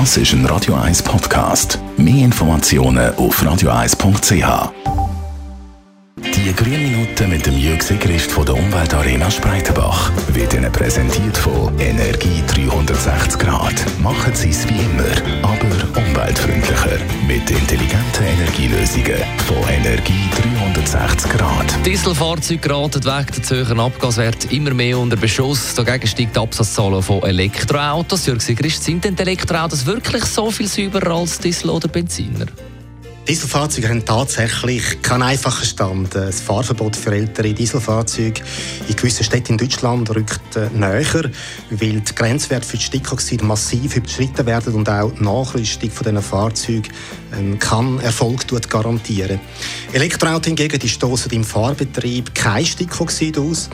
Das ist ein Radio 1 Podcast. Mehr Informationen auf radio1.ch. Die grünen Minuten mit dem Jürg Christ von der Umweltarena Spreitenbach wird Ihnen präsentiert von Energie 360 Grad. Machen Sie es wie immer, aber umweltfreundlicher. Mit intelligenten Energielösungen von Energie 360 Grad. Dieselfahrzeuge geraten wegen der hohen Abgaswert immer mehr unter Beschuss. Dagegen steigt die Absatzzahlen von Elektroautos. Jürg Christ, sind denn Elektroautos wirklich so viel sauberer als Diesel oder Benziner? Dieselfahrzeuge haben tatsächlich keinen einfachen Stand. Das Fahrverbot für ältere Dieselfahrzeuge in gewissen Städten in Deutschland rückt äh, näher, weil die Grenzwerte für die Stickoxid massiv überschritten werden und auch die Nachrüstung von diesen Fahrzeugen ähm, kann Erfolg garantieren. Elektroautos hingegen stoßen im Fahrbetrieb kein Stickoxid aus.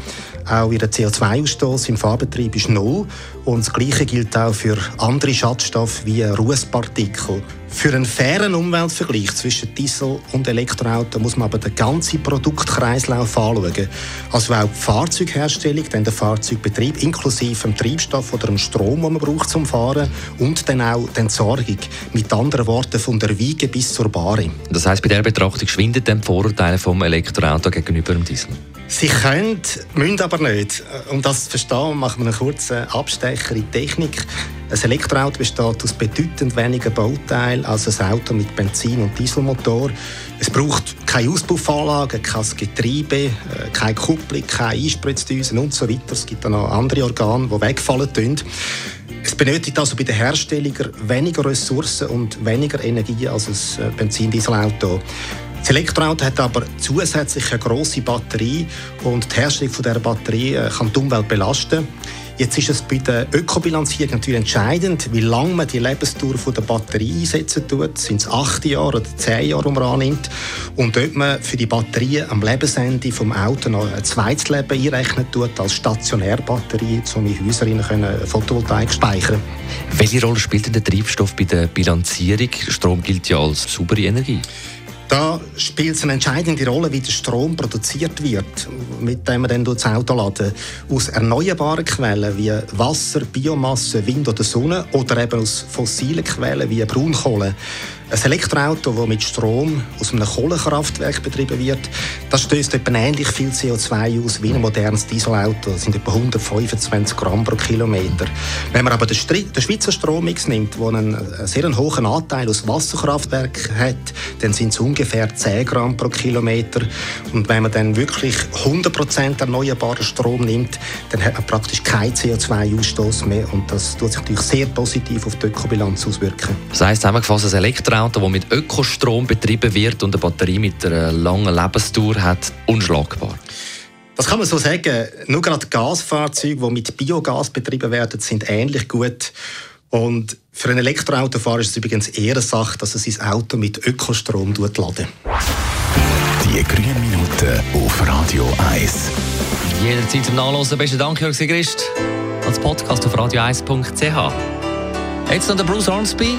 Auch ihr CO2-Ausstoß im Fahrbetrieb ist null. Und das Gleiche gilt auch für andere Schadstoffe wie Rußpartikel. Für einen fairen Umweltvergleich zwischen Diesel- und Elektroauto muss man aber den ganzen Produktkreislauf anschauen. Also auch die Fahrzeugherstellung, dann der Fahrzeugbetrieb inklusive dem Treibstoff oder dem Strom, den man braucht zum Fahren und dann auch die Entsorgung. Mit anderen Worten von der Wiege bis zur Bahre. Das heißt, bei der Betrachtung schwindet dann die Vorurteile vom Elektroauto gegenüber dem Diesel? Sie können, müssen aber nicht. Um das zu verstehen, machen wir einen kurzen Abstecher in die Technik. Ein Elektroauto besteht aus bedeutend weniger Bauteilen als ein Auto mit Benzin- und Dieselmotor. Es braucht keine Auspuffanlage, kein Getriebe, äh, keine Kupplung, keine Einspritzdüsen und so weiter. Es gibt auch noch andere Organe, die wegfallen. Es benötigt also bei den Herstellern weniger Ressourcen und weniger Energie als ein äh, Benzin-Dieselauto. Das Elektroauto hat aber zusätzlich eine grosse Batterie und die Herstellung dieser Batterie äh, kann die Umwelt belasten. Jetzt ist es bei der Ökobilanzierung natürlich entscheidend, wie lange man die Lebensdauer von der Batterie einsetzen tut. Sind es acht Jahre oder zehn Jahre, die man annimmt? Und ob man für die Batterie am Lebensende vom Auto noch ein zweites Leben einrechnen tut, als Stationärbatterie, um in Häusern Photovoltaik speichern Welche Rolle spielt denn der Treibstoff bei der Bilanzierung? Strom gilt ja als saubere Energie. Da spielt es eine entscheidende Rolle, wie der Strom produziert wird, mit dem man dann das Auto laden. Aus erneuerbaren Quellen wie Wasser, Biomasse, Wind oder Sonne oder eben aus fossilen Quellen wie Braunkohle. Ein Elektroauto, das mit Strom aus einem Kohlekraftwerk betrieben wird, das stößt etwa ähnlich viel CO2 aus wie ein modernes Dieselauto. Das sind etwa 125 Gramm pro Kilometer. Wenn man aber den, Schweizer Strommix nimmt, der einen sehr hohen Anteil aus Wasserkraftwerken hat, dann sind es ungefähr 10 Gramm pro Kilometer. Und wenn man dann wirklich 100% erneuerbaren Strom nimmt, dann hat man praktisch keinen CO2-Ausstoß mehr. Und das tut sich natürlich sehr positiv auf die Ökobilanz auswirken. Das heisst zusammengefasst, ein Elektroauto Elektroauto, das mit Ökostrom betrieben wird und eine Batterie mit einer langen Lebensdauer hat, unschlagbar? Das kann man so sagen. Nur gerade Gasfahrzeuge, die mit Biogas betrieben werden, sind ähnlich gut. Und für einen Elektroautofahrer ist es übrigens eher eine Sache, dass er sein Auto mit Ökostrom laden Die grünen Minuten auf Radio 1. Jederzeit zum Nachlesen. Besten Dank, Jörg Sigrist. Als Podcast auf radio1.ch. Jetzt noch der Bruce Hornsby.